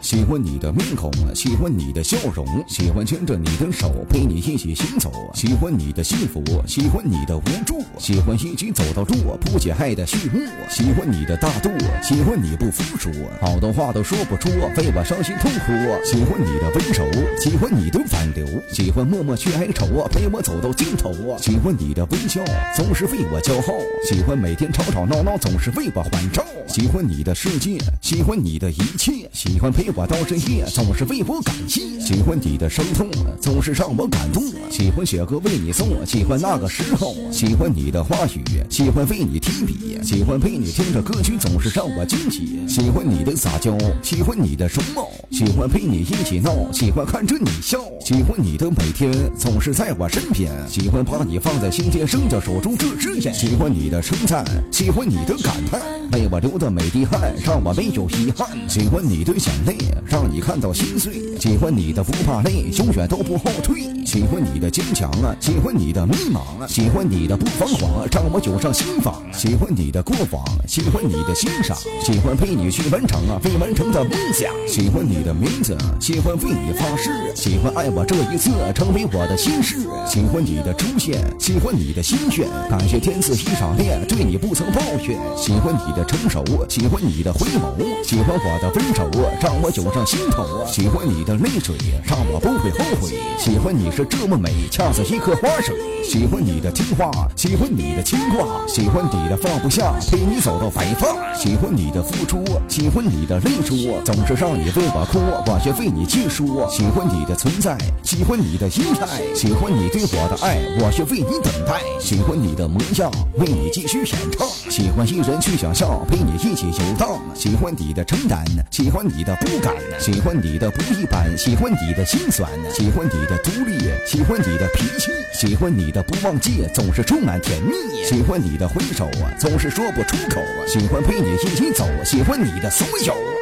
喜欢你的面孔，喜欢你的笑容，喜欢牵着你的手陪你一起行走，喜欢你的幸福，喜欢你的无助，喜欢一起走到落，谱写爱的序幕，喜欢你的大度，喜欢你不服输，好多话都说不出，为我伤心痛苦，喜欢你的温柔，喜欢你的挽留，喜欢默默去哀愁，陪我走到尽头，喜欢你的微笑，总是为我骄傲，喜欢每天吵吵闹闹，总是为我欢照，喜欢你的世界，喜欢你的一切，喜欢陪我到深夜，总是为我感谢，喜欢你的伤痛，总是让我感动，喜欢写歌为你送，喜欢那个时候，喜欢你的话语，喜欢为你提笔，喜欢陪你听着歌曲，总是让我惊喜，喜欢你的撒娇，喜欢你的容貌，喜欢陪你一起闹，喜欢看着你笑，喜欢你的每天总是在我身边，喜欢把你放在心间，伸着手中这支烟，喜欢你的称赞，喜欢你的感叹，为我流的每滴汗，让我没有遗憾，喜欢你的眼泪，让你看到心碎，喜欢你的不怕累，永远都不后退，喜欢你的坚强啊，喜欢你的迷茫啊，喜欢你的不彷徨，让我涌上心房，喜欢你的过往，喜欢你的欣赏，喜欢陪你去完成啊未完成的梦想，喜欢你的名字，喜欢为你发誓，喜欢爱我这一次成为我的心事，喜欢你的出现，喜欢你的心愿，感谢天赐一场恋，对你不曾抱怨，喜欢你的成熟，喜欢你的回眸，喜欢我的温柔，让我涌上心头，喜欢你的泪水，让我不会后悔，喜欢你是这么美，恰似一颗花水，喜欢你的听话，喜欢你的牵挂，喜欢你的放不下，陪你走到白发，喜欢你的付出，喜欢你的泪珠，总是让你为我哭，我却为你去说，喜欢你的存在，喜欢你的心态，喜欢你对我的爱，我却为你等待，喜欢你的模样，为你继续演唱，喜欢一人去想象，陪你一起游荡，喜欢你的承担，喜欢你的不感，喜欢你的不一般，喜欢你的心酸，喜欢你的独立，喜欢你的脾气，喜欢你的不忘记，总是充满甜蜜，喜欢你的挥手啊，总是说不出口，喜欢陪你一起走，喜欢你的所有。